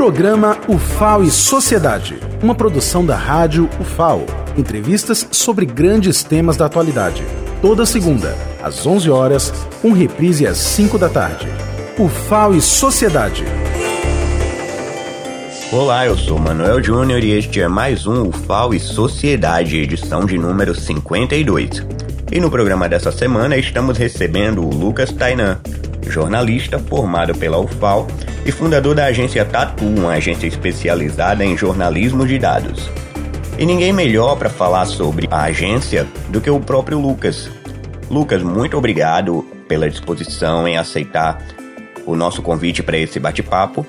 Programa UFAO e Sociedade, uma produção da rádio UFAO. Entrevistas sobre grandes temas da atualidade. Toda segunda, às 11 horas, um reprise às 5 da tarde. UFAO e Sociedade. Olá, eu sou Manuel Júnior e este é mais um UFAO e Sociedade, edição de número 52. E no programa dessa semana estamos recebendo o Lucas Tainan, jornalista formado pela UFAO e fundador da agência Tatu, uma agência especializada em jornalismo de dados. E ninguém melhor para falar sobre a agência do que o próprio Lucas. Lucas, muito obrigado pela disposição em aceitar o nosso convite para esse bate-papo.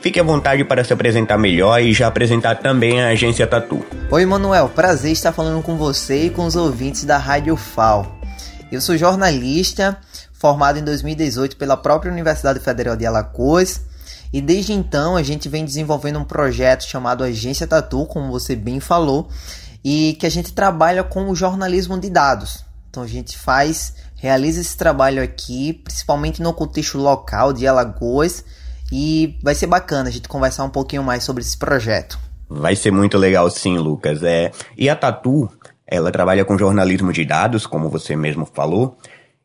Fique à vontade para se apresentar melhor e já apresentar também a agência Tatu. Oi, Manuel, prazer estar falando com você e com os ouvintes da Rádio FAO. Eu sou jornalista, formado em 2018 pela própria Universidade Federal de Alagoas e desde então a gente vem desenvolvendo um projeto chamado Agência Tatu, como você bem falou, e que a gente trabalha com o jornalismo de dados. Então a gente faz, realiza esse trabalho aqui, principalmente no contexto local de Alagoas, e vai ser bacana a gente conversar um pouquinho mais sobre esse projeto. Vai ser muito legal sim, Lucas. É, e a Tatu, ela trabalha com jornalismo de dados, como você mesmo falou,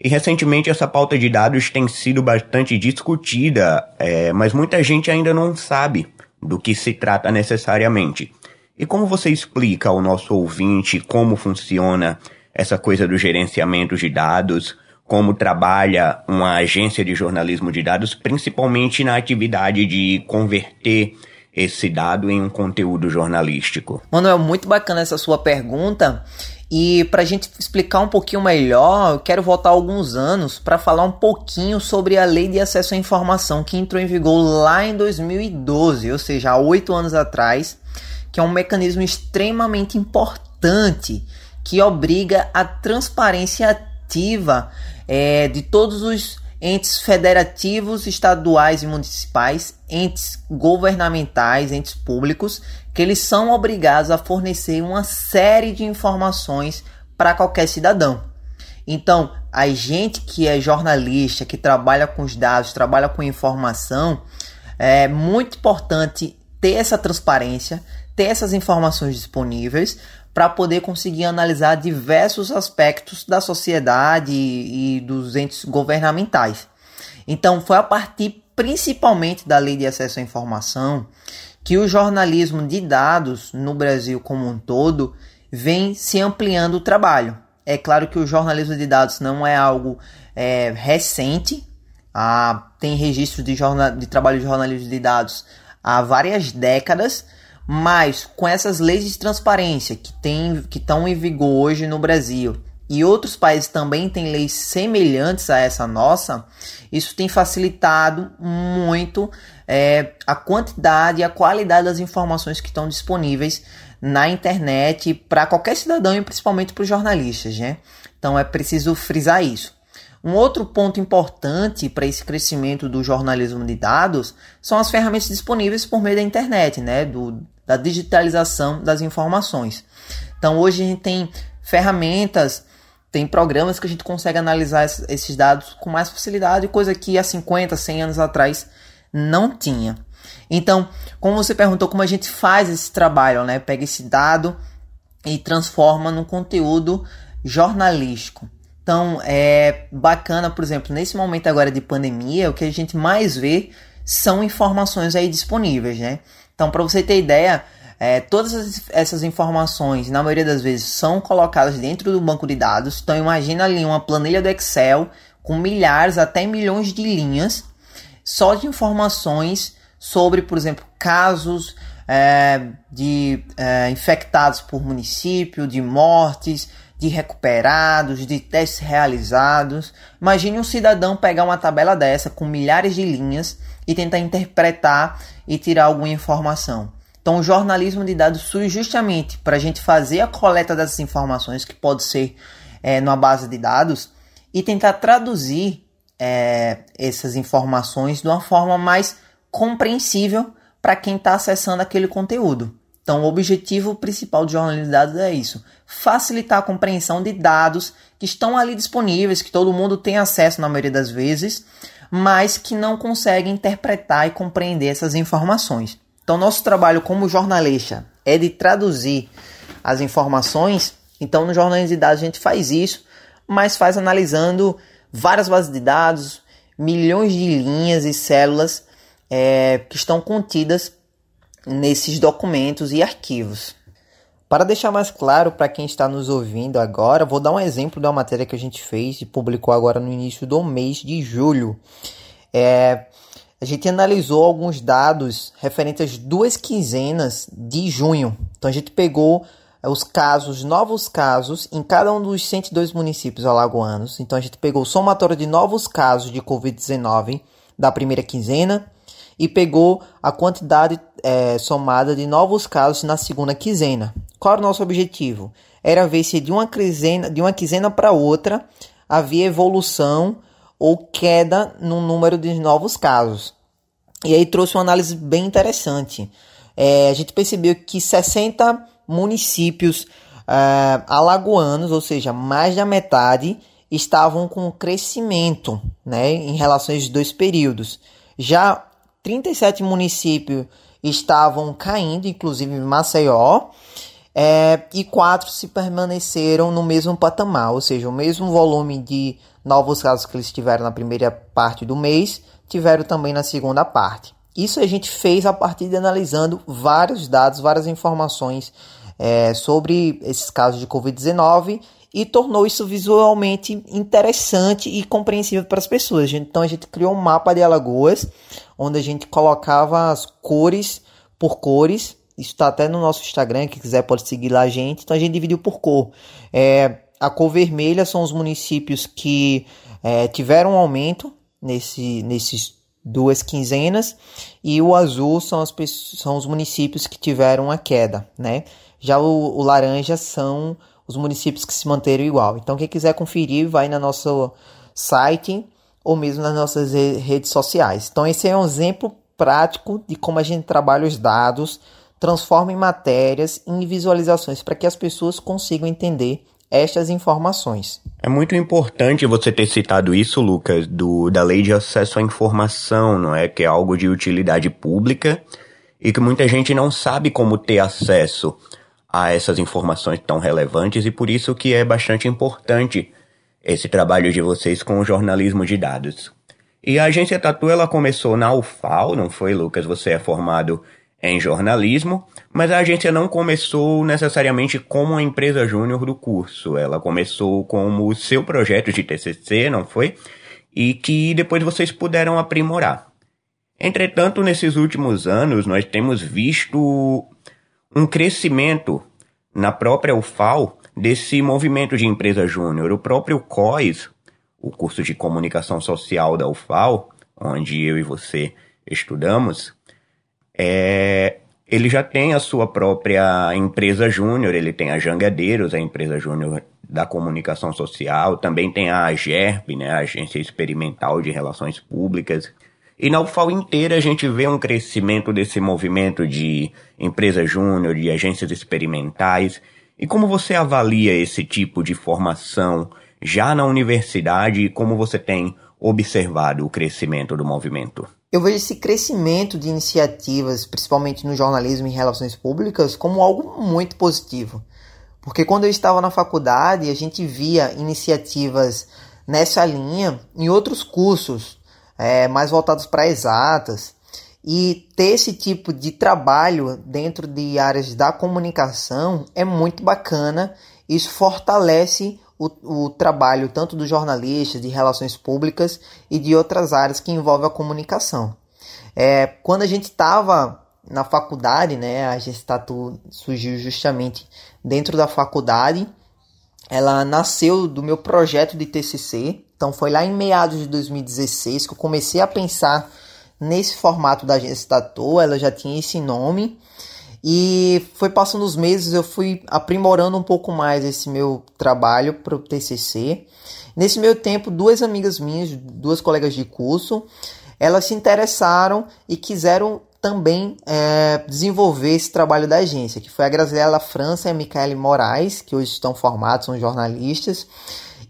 e recentemente essa pauta de dados tem sido bastante discutida, é, mas muita gente ainda não sabe do que se trata necessariamente. E como você explica ao nosso ouvinte como funciona essa coisa do gerenciamento de dados, como trabalha uma agência de jornalismo de dados, principalmente na atividade de converter esse dado em um conteúdo jornalístico? Manuel, muito bacana essa sua pergunta. E para a gente explicar um pouquinho melhor, eu quero voltar alguns anos para falar um pouquinho sobre a Lei de Acesso à Informação que entrou em vigor lá em 2012, ou seja, há oito anos atrás, que é um mecanismo extremamente importante que obriga a transparência ativa é, de todos os entes federativos, estaduais e municipais, entes governamentais, entes públicos que eles são obrigados a fornecer uma série de informações para qualquer cidadão. Então, a gente que é jornalista, que trabalha com os dados, trabalha com informação, é muito importante ter essa transparência, ter essas informações disponíveis para poder conseguir analisar diversos aspectos da sociedade e, e dos entes governamentais. Então, foi a partir principalmente da Lei de Acesso à Informação que o jornalismo de dados no Brasil como um todo vem se ampliando o trabalho. É claro que o jornalismo de dados não é algo é, recente, ah, tem registro de, jornal, de trabalho de jornalismo de dados há várias décadas, mas com essas leis de transparência que tem, que estão em vigor hoje no Brasil e outros países também têm leis semelhantes a essa nossa, isso tem facilitado muito é, a quantidade e a qualidade das informações que estão disponíveis na internet para qualquer cidadão e principalmente para os jornalistas, né? Então é preciso frisar isso. Um outro ponto importante para esse crescimento do jornalismo de dados são as ferramentas disponíveis por meio da internet, né? Do, da digitalização das informações. Então hoje a gente tem ferramentas, tem programas que a gente consegue analisar esses dados com mais facilidade, coisa que há 50, 100 anos atrás não tinha. Então, como você perguntou, como a gente faz esse trabalho, né? Pega esse dado e transforma num conteúdo jornalístico. Então, é bacana, por exemplo, nesse momento agora de pandemia, o que a gente mais vê são informações aí disponíveis, né? Então, para você ter ideia, é, todas essas informações, na maioria das vezes, são colocadas dentro do banco de dados. Então, imagina ali uma planilha do Excel com milhares até milhões de linhas só de informações sobre, por exemplo, casos é, de é, infectados por município, de mortes, de recuperados, de testes realizados. Imagine um cidadão pegar uma tabela dessa com milhares de linhas e tentar interpretar e tirar alguma informação. Então, o jornalismo de dados surge justamente para a gente fazer a coleta dessas informações, que pode ser é, numa base de dados, e tentar traduzir é, essas informações de uma forma mais compreensível para quem está acessando aquele conteúdo. Então, o objetivo principal do jornalismo de dados é isso: facilitar a compreensão de dados que estão ali disponíveis, que todo mundo tem acesso na maioria das vezes, mas que não consegue interpretar e compreender essas informações. Então, nosso trabalho como jornalista é de traduzir as informações. Então, no Jornalismo de Dados a gente faz isso, mas faz analisando várias bases de dados, milhões de linhas e células é, que estão contidas nesses documentos e arquivos. Para deixar mais claro para quem está nos ouvindo agora, vou dar um exemplo de uma matéria que a gente fez e publicou agora no início do mês de julho. É, a gente analisou alguns dados referentes às duas quinzenas de junho. Então a gente pegou os casos, novos casos, em cada um dos 102 municípios alagoanos. Então a gente pegou o somatório de novos casos de Covid-19 da primeira quinzena e pegou a quantidade é, somada de novos casos na segunda quinzena. Qual era o nosso objetivo? Era ver se de uma quinzena, de uma quinzena para outra havia evolução ou queda no número de novos casos. E aí trouxe uma análise bem interessante. É, a gente percebeu que 60 municípios é, alagoanos, ou seja, mais da metade, estavam com crescimento né, em relação aos dois períodos. Já 37 municípios estavam caindo, inclusive Maceió, é, e quatro se permaneceram no mesmo patamar, ou seja, o mesmo volume de novos casos que eles tiveram na primeira parte do mês, tiveram também na segunda parte. Isso a gente fez a partir de analisando vários dados, várias informações é, sobre esses casos de Covid-19 e tornou isso visualmente interessante e compreensível para as pessoas. Então a gente criou um mapa de Alagoas, onde a gente colocava as cores por cores. Isso está até no nosso Instagram, quem quiser pode seguir lá a gente. Então a gente dividiu por cor. É, a cor vermelha são os municípios que é, tiveram um aumento nesse, nesses duas quinzenas e o azul são, as, são os municípios que tiveram a queda, né? Já o, o laranja são os municípios que se manteram igual. Então, quem quiser conferir, vai no nosso site ou mesmo nas nossas redes sociais. Então, esse é um exemplo prático de como a gente trabalha os dados, transforma em matérias, em visualizações, para que as pessoas consigam entender estas informações. É muito importante você ter citado isso, Lucas, do, da lei de acesso à informação, não é? Que é algo de utilidade pública e que muita gente não sabe como ter acesso a essas informações tão relevantes e por isso que é bastante importante esse trabalho de vocês com o jornalismo de dados. E a agência Tatu ela começou na UFAL, não foi, Lucas? Você é formado em jornalismo, mas a agência não começou necessariamente como uma empresa júnior do curso. Ela começou como o seu projeto de TCC, não foi? E que depois vocês puderam aprimorar. Entretanto, nesses últimos anos, nós temos visto um crescimento na própria UFAL desse movimento de empresa júnior. O próprio COIS, o curso de comunicação social da UFAL, onde eu e você estudamos, é, ele já tem a sua própria empresa júnior, ele tem a Jangadeiros, a empresa júnior da comunicação social, também tem a AGERP, né, a Agência Experimental de Relações Públicas, e na UFAL inteira a gente vê um crescimento desse movimento de empresa júnior, de agências experimentais. E como você avalia esse tipo de formação já na universidade e como você tem observado o crescimento do movimento? Eu vejo esse crescimento de iniciativas, principalmente no jornalismo e relações públicas, como algo muito positivo. Porque quando eu estava na faculdade, a gente via iniciativas nessa linha em outros cursos, é, mais voltados para exatas. E ter esse tipo de trabalho dentro de áreas da comunicação é muito bacana. Isso fortalece o, o trabalho tanto dos jornalistas, de relações públicas e de outras áreas que envolvem a comunicação. É, quando a gente estava na faculdade, né, a Gestatu surgiu justamente dentro da faculdade. Ela nasceu do meu projeto de TCC, então foi lá em meados de 2016 que eu comecei a pensar nesse formato da agência Tatu, ela já tinha esse nome. E foi passando os meses, eu fui aprimorando um pouco mais esse meu trabalho para o TCC. Nesse meio tempo, duas amigas minhas, duas colegas de curso, elas se interessaram e quiseram também é, desenvolver esse trabalho da agência, que foi a Graziela França e a Micaele Moraes, que hoje estão formados, são jornalistas.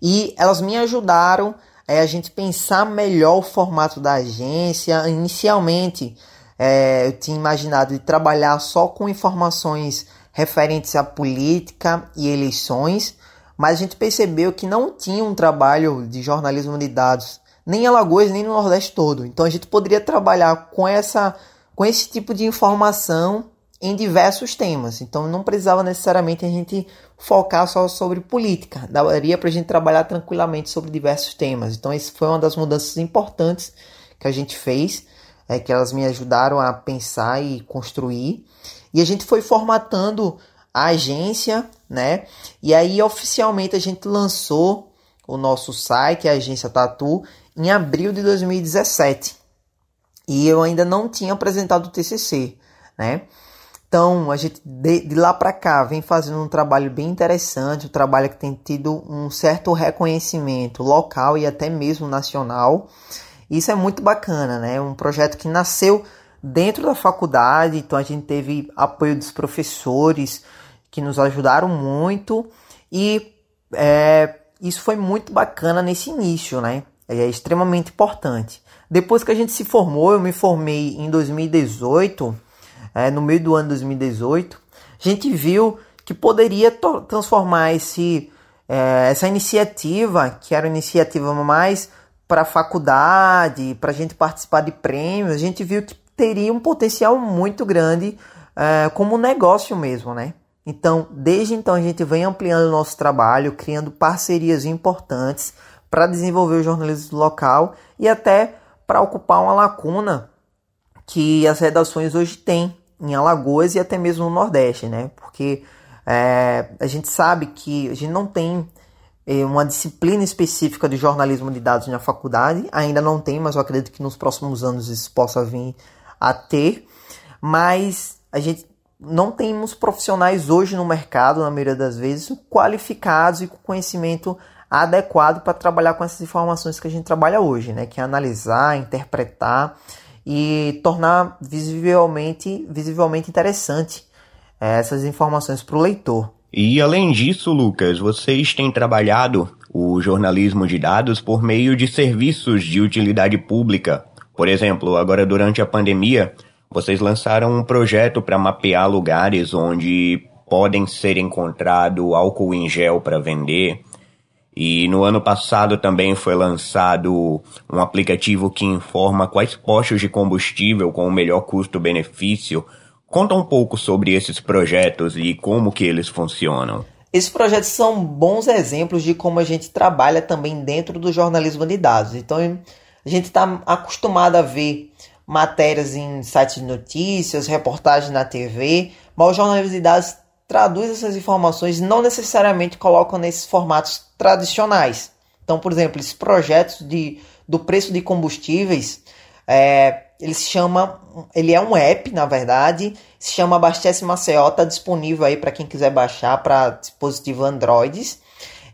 E elas me ajudaram é, a gente pensar melhor o formato da agência. Inicialmente, é, eu tinha imaginado de trabalhar só com informações referentes à política e eleições, mas a gente percebeu que não tinha um trabalho de jornalismo de dados, nem em Alagoas, nem no Nordeste todo. Então a gente poderia trabalhar com, essa, com esse tipo de informação em diversos temas. Então não precisava necessariamente a gente focar só sobre política. Daria para a gente trabalhar tranquilamente sobre diversos temas. Então isso foi uma das mudanças importantes que a gente fez, é, que elas me ajudaram a pensar e construir. E a gente foi formatando a agência, né? E aí oficialmente a gente lançou o nosso site, a agência Tatu, em abril de 2017. E eu ainda não tinha apresentado o TCC, né? Então, a gente de, de lá para cá vem fazendo um trabalho bem interessante, um trabalho que tem tido um certo reconhecimento local e até mesmo nacional. Isso é muito bacana, né? Um projeto que nasceu dentro da faculdade, então a gente teve apoio dos professores que nos ajudaram muito e é, isso foi muito bacana nesse início, né? É extremamente importante. Depois que a gente se formou, eu me formei em 2018 é, no meio do ano 2018, a gente viu que poderia transformar esse, é, essa iniciativa, que era uma iniciativa mais para faculdade, para a gente participar de prêmios, a gente viu que teria um potencial muito grande é, como negócio mesmo, né? Então, desde então a gente vem ampliando o nosso trabalho, criando parcerias importantes para desenvolver o jornalismo local e até para ocupar uma lacuna que as redações hoje têm em Alagoas e até mesmo no Nordeste, né? Porque é, a gente sabe que a gente não tem é, uma disciplina específica de jornalismo de dados na faculdade, ainda não tem, mas eu acredito que nos próximos anos isso possa vir a ter. Mas a gente não temos profissionais hoje no mercado, na maioria das vezes, qualificados e com conhecimento adequado para trabalhar com essas informações que a gente trabalha hoje, né? Que é analisar, interpretar e tornar visivelmente, visivelmente interessante é, essas informações para o leitor. E além disso, Lucas, vocês têm trabalhado o jornalismo de dados por meio de serviços de utilidade pública. Por exemplo, agora durante a pandemia, vocês lançaram um projeto para mapear lugares onde podem ser encontrado álcool em gel para vender e no ano passado também foi lançado um aplicativo que informa quais postos de combustível com o melhor custo-benefício. Conta um pouco sobre esses projetos e como que eles funcionam. Esses projetos são bons exemplos de como a gente trabalha também dentro do jornalismo de dados. Então a gente está acostumado a ver matérias em sites de notícias, reportagens na TV, mas o jornalismo de dados traduz essas informações não necessariamente colocam nesses formatos tradicionais. Então, por exemplo, esses projetos de, do preço de combustíveis, é, ele se chama, ele é um app, na verdade, se chama Abastece Maceió, está disponível aí para quem quiser baixar para dispositivo Androids.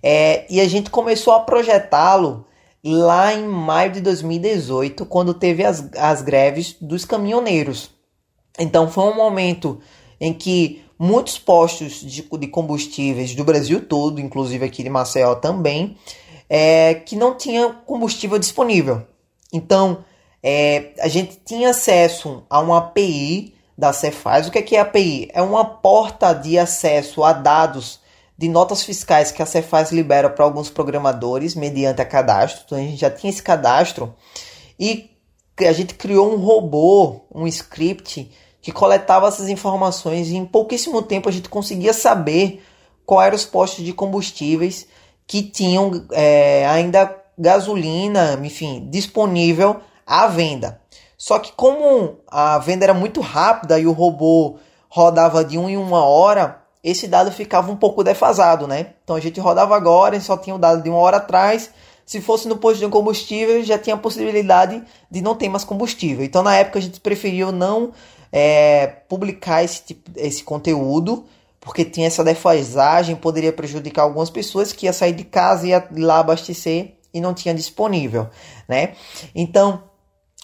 É, e a gente começou a projetá-lo lá em maio de 2018, quando teve as, as greves dos caminhoneiros. Então foi um momento em que muitos postos de, de combustíveis do Brasil todo, inclusive aqui de Maceió também, é, que não tinha combustível disponível. Então, é, a gente tinha acesso a uma API da Cefaz. O que é, que é a API? É uma porta de acesso a dados de notas fiscais que a Cefaz libera para alguns programadores mediante a cadastro. Então, a gente já tinha esse cadastro e a gente criou um robô, um script que coletava essas informações e em pouquíssimo tempo a gente conseguia saber quais eram os postos de combustíveis que tinham é, ainda gasolina, enfim, disponível à venda. Só que como a venda era muito rápida e o robô rodava de um em uma hora, esse dado ficava um pouco defasado, né? Então a gente rodava agora e só tinha o dado de uma hora atrás. Se fosse no posto de combustível, já tinha a possibilidade de não ter mais combustível. Então na época a gente preferiu não é, publicar esse, tipo, esse conteúdo, porque tinha essa defasagem, poderia prejudicar algumas pessoas que ia sair de casa e ia lá abastecer e não tinha disponível, né? Então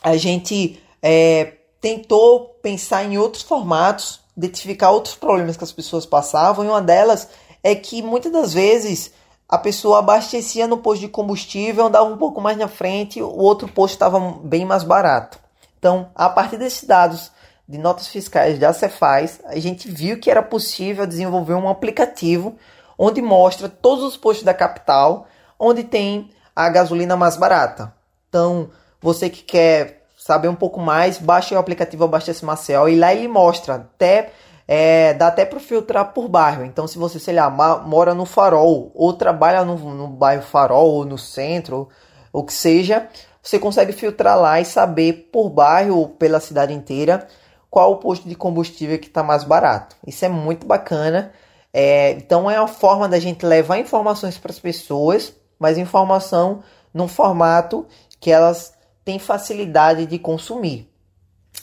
a gente é, tentou pensar em outros formatos, identificar outros problemas que as pessoas passavam, e uma delas é que muitas das vezes a pessoa abastecia no posto de combustível, andava um pouco mais na frente, o outro posto estava bem mais barato. Então, a partir desses dados de notas fiscais da Cefaz, a gente viu que era possível desenvolver um aplicativo onde mostra todos os postos da capital onde tem a gasolina mais barata. Então, você que quer saber um pouco mais, baixe o aplicativo Abastece Maceió e lá ele mostra até é, dá até para filtrar por bairro. Então, se você, sei lá, mora no Farol ou trabalha no, no bairro Farol ou no centro, ou que seja, você consegue filtrar lá e saber por bairro ou pela cidade inteira qual o posto de combustível que está mais barato. Isso é muito bacana. É, então, é uma forma da gente levar informações para as pessoas, mas informação num formato que elas têm facilidade de consumir.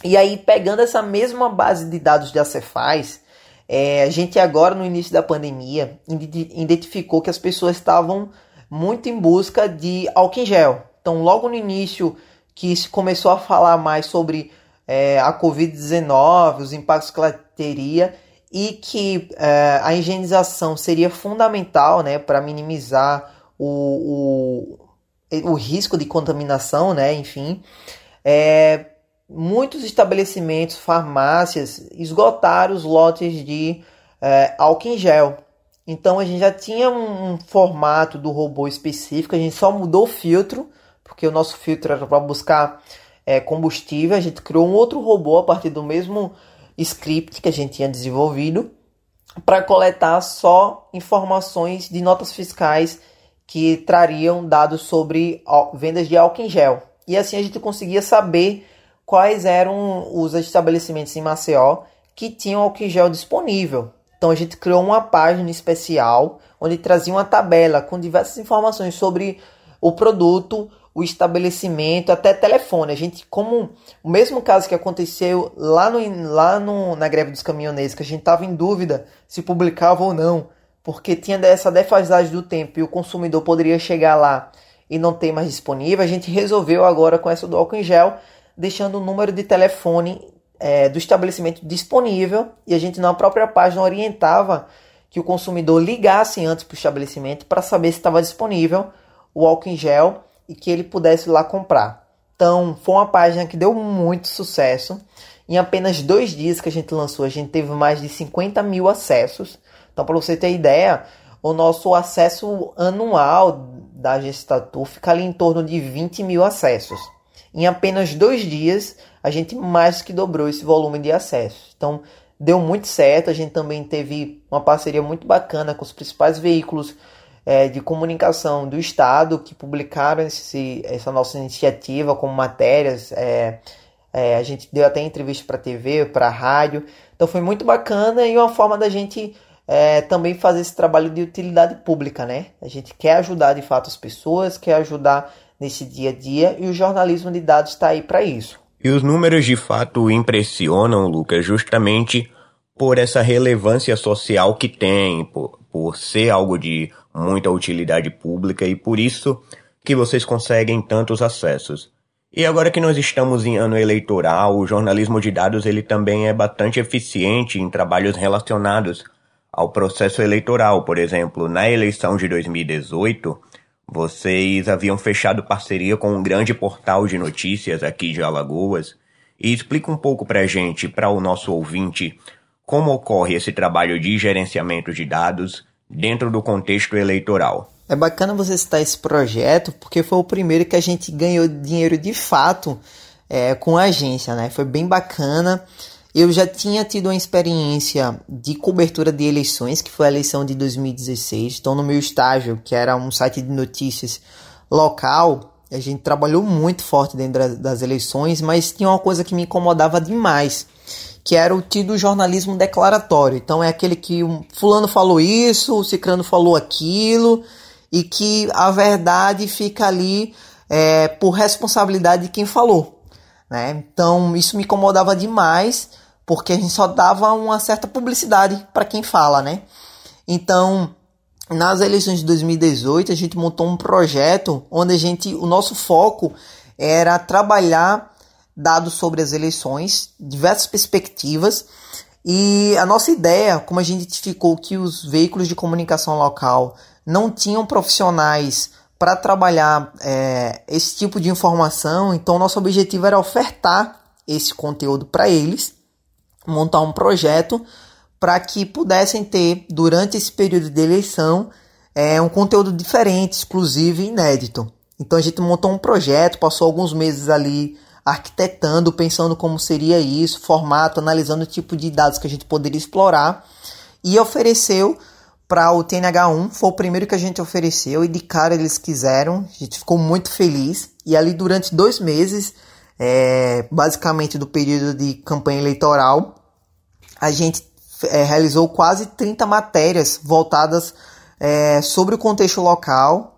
E aí, pegando essa mesma base de dados da Cefaz, é, a gente agora, no início da pandemia, identificou que as pessoas estavam muito em busca de álcool em gel. Então, logo no início que se começou a falar mais sobre é, a Covid-19, os impactos que ela teria, e que é, a higienização seria fundamental né, para minimizar o, o, o risco de contaminação, né, enfim, é, muitos estabelecimentos, farmácias esgotaram os lotes de é, álcool em gel. Então a gente já tinha um, um, formato do robô específico, a gente só mudou o filtro, porque o nosso filtro era para buscar é, combustível. A gente criou um outro robô a partir do mesmo script que a gente tinha desenvolvido para coletar só informações de notas fiscais que trariam dados sobre vendas de álcool em gel. E assim a gente conseguia saber quais eram os estabelecimentos em Maceió que tinham álcool gel disponível. Então a gente criou uma página especial onde trazia uma tabela com diversas informações sobre o produto, o estabelecimento, até telefone. A gente, como o mesmo caso que aconteceu lá, no, lá no, na greve dos caminhoneiros, que a gente estava em dúvida se publicava ou não, porque tinha essa defasagem do tempo e o consumidor poderia chegar lá e não ter mais disponível, a gente resolveu agora com essa do álcool em gel deixando o número de telefone é, do estabelecimento disponível e a gente na própria página orientava que o consumidor ligasse antes para o estabelecimento para saber se estava disponível o álcool em gel e que ele pudesse ir lá comprar. Então foi uma página que deu muito sucesso. Em apenas dois dias que a gente lançou, a gente teve mais de 50 mil acessos. Então, para você ter ideia, o nosso acesso anual da Gestatur fica ali em torno de 20 mil acessos. Em apenas dois dias, a gente mais que dobrou esse volume de acessos. Então, deu muito certo. A gente também teve uma parceria muito bacana com os principais veículos é, de comunicação do Estado que publicaram esse, essa nossa iniciativa como matérias. É, é, a gente deu até entrevista para TV, para rádio. Então foi muito bacana e uma forma da gente é, também fazer esse trabalho de utilidade pública, né? A gente quer ajudar de fato as pessoas, quer ajudar nesse dia a dia e o jornalismo de dados está aí para isso. E os números de fato impressionam, Lucas, justamente por essa relevância social que tem, por, por ser algo de muita utilidade pública e por isso que vocês conseguem tantos acessos. E agora que nós estamos em ano eleitoral, o jornalismo de dados ele também é bastante eficiente em trabalhos relacionados ao processo eleitoral. Por exemplo, na eleição de 2018, vocês haviam fechado parceria com um grande portal de notícias aqui de Alagoas. E explica um pouco pra gente, para o nosso ouvinte, como ocorre esse trabalho de gerenciamento de dados dentro do contexto eleitoral. É bacana você citar esse projeto porque foi o primeiro que a gente ganhou dinheiro de fato é, com a agência, né? Foi bem bacana. Eu já tinha tido uma experiência de cobertura de eleições, que foi a eleição de 2016. Então, no meu estágio, que era um site de notícias local, a gente trabalhou muito forte dentro das eleições, mas tinha uma coisa que me incomodava demais, que era o tido jornalismo declaratório. Então, é aquele que um fulano falou isso, o cicrano falou aquilo, e que a verdade fica ali é, por responsabilidade de quem falou. Né? Então, isso me incomodava demais porque a gente só dava uma certa publicidade para quem fala, né? Então, nas eleições de 2018, a gente montou um projeto onde a gente, o nosso foco era trabalhar dados sobre as eleições, diversas perspectivas, e a nossa ideia, como a gente identificou que os veículos de comunicação local não tinham profissionais para trabalhar é, esse tipo de informação, então nosso objetivo era ofertar esse conteúdo para eles, montar um projeto para que pudessem ter, durante esse período de eleição, é, um conteúdo diferente, exclusivo e inédito. Então a gente montou um projeto, passou alguns meses ali arquitetando, pensando como seria isso, formato, analisando o tipo de dados que a gente poderia explorar e ofereceu para o TNH1. Foi o primeiro que a gente ofereceu e de cara eles quiseram. A gente ficou muito feliz e ali durante dois meses, é, basicamente do período de campanha eleitoral, a gente é, realizou quase 30 matérias voltadas é, sobre o contexto local.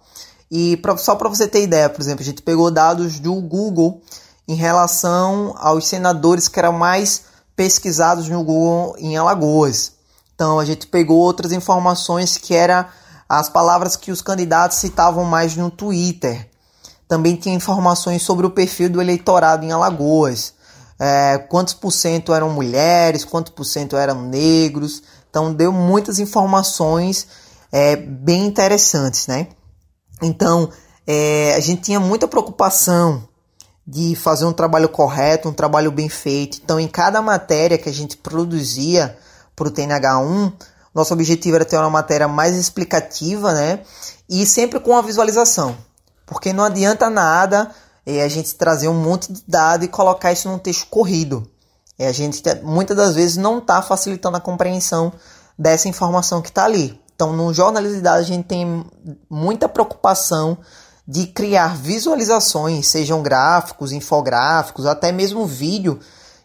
E pra, só para você ter ideia, por exemplo, a gente pegou dados do Google em relação aos senadores que eram mais pesquisados no Google em Alagoas. Então a gente pegou outras informações que eram as palavras que os candidatos citavam mais no Twitter. Também tinha informações sobre o perfil do eleitorado em Alagoas é, quantos por cento eram mulheres, quantos por cento eram negros. Então deu muitas informações é, bem interessantes, né? Então é, a gente tinha muita preocupação de fazer um trabalho correto, um trabalho bem feito. Então em cada matéria que a gente produzia para o TNH1, nosso objetivo era ter uma matéria mais explicativa, né? E sempre com a visualização. Porque não adianta nada é a gente trazer um monte de dado e colocar isso num texto corrido. É a gente muitas das vezes não está facilitando a compreensão dessa informação que está ali. Então, no jornalismo de dados, a gente tem muita preocupação de criar visualizações, sejam gráficos, infográficos, até mesmo vídeo,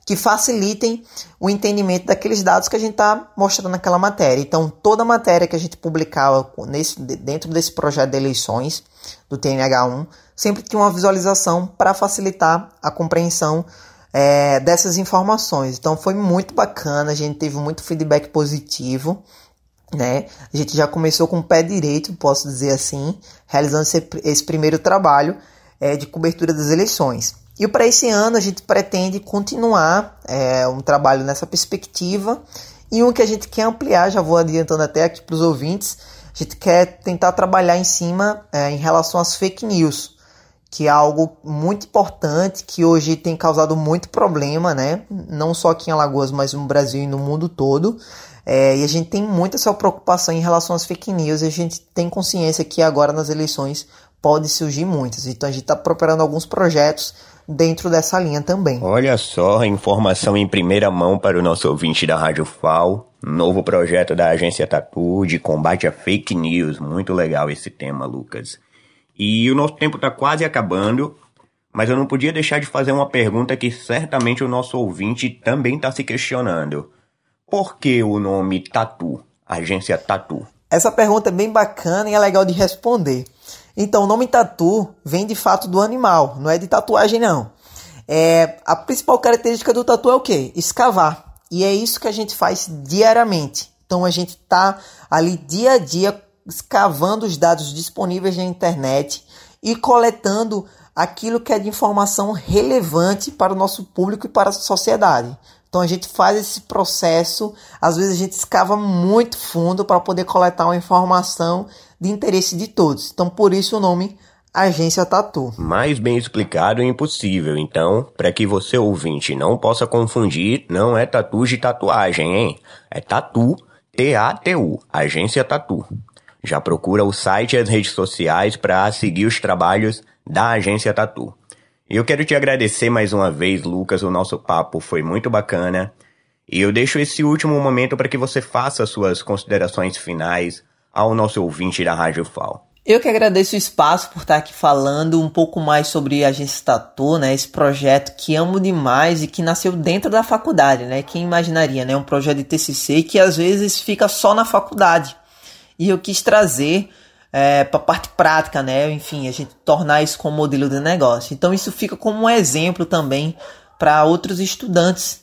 que facilitem o entendimento daqueles dados que a gente está mostrando naquela matéria. Então, toda matéria que a gente publicava nesse, dentro desse projeto de eleições do TNH1 sempre tinha uma visualização para facilitar a compreensão é, dessas informações. Então foi muito bacana, a gente teve muito feedback positivo. Né? A gente já começou com o pé direito, posso dizer assim, realizando esse, esse primeiro trabalho é, de cobertura das eleições. E para esse ano a gente pretende continuar é, um trabalho nessa perspectiva e um que a gente quer ampliar, já vou adiantando até aqui para os ouvintes, gente quer tentar trabalhar em cima é, em relação às fake news que é algo muito importante que hoje tem causado muito problema, né? Não só aqui em Alagoas, mas no Brasil e no mundo todo. É, e a gente tem muita essa preocupação em relação às fake news e a gente tem consciência que agora nas eleições pode surgir muitas. Então a gente está preparando alguns projetos dentro dessa linha também. Olha só, informação em primeira mão para o nosso ouvinte da Rádio FAO. Novo projeto da agência Tatu de combate a fake news. Muito legal esse tema, Lucas. E o nosso tempo está quase acabando, mas eu não podia deixar de fazer uma pergunta que certamente o nosso ouvinte também está se questionando. Por que o nome Tatu, agência Tatu? Essa pergunta é bem bacana e é legal de responder. Então, o nome Tatu vem de fato do animal, não é de tatuagem não. É, a principal característica do tatu é o quê? Escavar. E é isso que a gente faz diariamente. Então a gente está ali dia a dia escavando os dados disponíveis na internet e coletando aquilo que é de informação relevante para o nosso público e para a sociedade. Então a gente faz esse processo, às vezes a gente escava muito fundo para poder coletar uma informação de interesse de todos. Então por isso o nome Agência Tatu. Mais bem explicado e impossível. Então, para que você ouvinte não possa confundir, não é tatu de tatuagem, hein? É tatu, T-A-T-U, Agência Tatu. Já procura o site e as redes sociais para seguir os trabalhos da agência Tatu. E eu quero te agradecer mais uma vez, Lucas. O nosso papo foi muito bacana. E eu deixo esse último momento para que você faça suas considerações finais ao nosso ouvinte da Rádio FAO. Eu que agradeço o espaço por estar aqui falando um pouco mais sobre a Agência Tatu, né? Esse projeto que amo demais e que nasceu dentro da faculdade, né? Quem imaginaria, né? Um projeto de TCC que às vezes fica só na faculdade e eu quis trazer é, para a parte prática, né? Enfim, a gente tornar isso como modelo de negócio. Então isso fica como um exemplo também para outros estudantes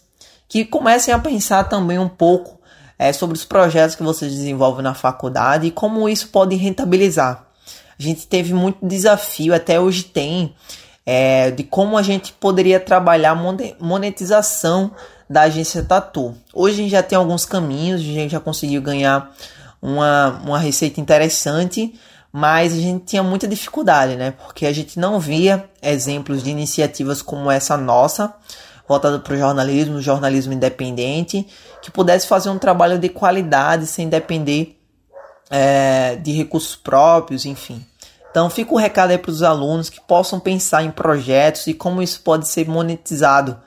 que comecem a pensar também um pouco é, sobre os projetos que vocês desenvolvem na faculdade e como isso pode rentabilizar. A gente teve muito desafio, até hoje tem, é, de como a gente poderia trabalhar monetização da agência Tatu. Hoje a gente já tem alguns caminhos, a gente já conseguiu ganhar uma, uma receita interessante, mas a gente tinha muita dificuldade, né? Porque a gente não via exemplos de iniciativas como essa nossa voltada para o jornalismo, jornalismo independente, que pudesse fazer um trabalho de qualidade sem depender é, de recursos próprios, enfim. Então fica o recado aí para os alunos que possam pensar em projetos e como isso pode ser monetizado.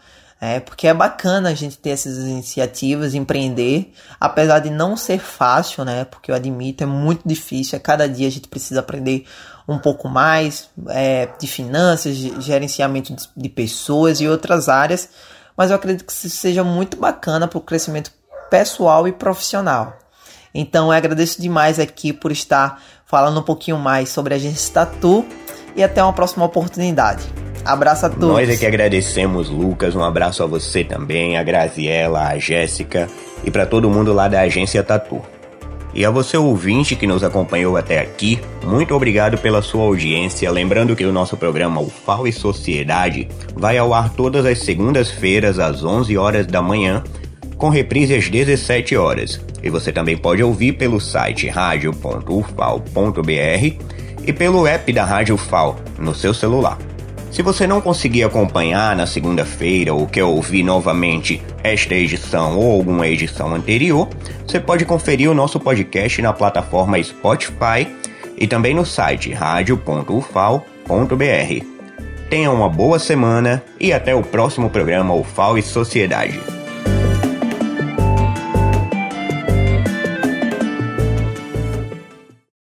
É, porque é bacana a gente ter essas iniciativas, empreender, apesar de não ser fácil, né? Porque eu admito, é muito difícil. A cada dia a gente precisa aprender um pouco mais é, de finanças, de gerenciamento de pessoas e outras áreas. Mas eu acredito que isso seja muito bacana para o crescimento pessoal e profissional. Então eu agradeço demais aqui por estar falando um pouquinho mais sobre a agência Tatu e até uma próxima oportunidade. Abraço a todos. Nós é que agradecemos, Lucas. Um abraço a você também, a Graziela, a Jéssica e para todo mundo lá da agência Tatu. E a você ouvinte que nos acompanhou até aqui, muito obrigado pela sua audiência. Lembrando que o nosso programa UFAO e Sociedade vai ao ar todas as segundas-feiras às 11 horas da manhã, com reprise às 17 horas. E você também pode ouvir pelo site radio.ufal.br e pelo app da Rádio UFAO no seu celular. Se você não conseguir acompanhar na segunda-feira ou quer ouvir novamente esta edição ou alguma edição anterior, você pode conferir o nosso podcast na plataforma Spotify e também no site radio.ufal.br. Tenha uma boa semana e até o próximo programa UFAO e Sociedade.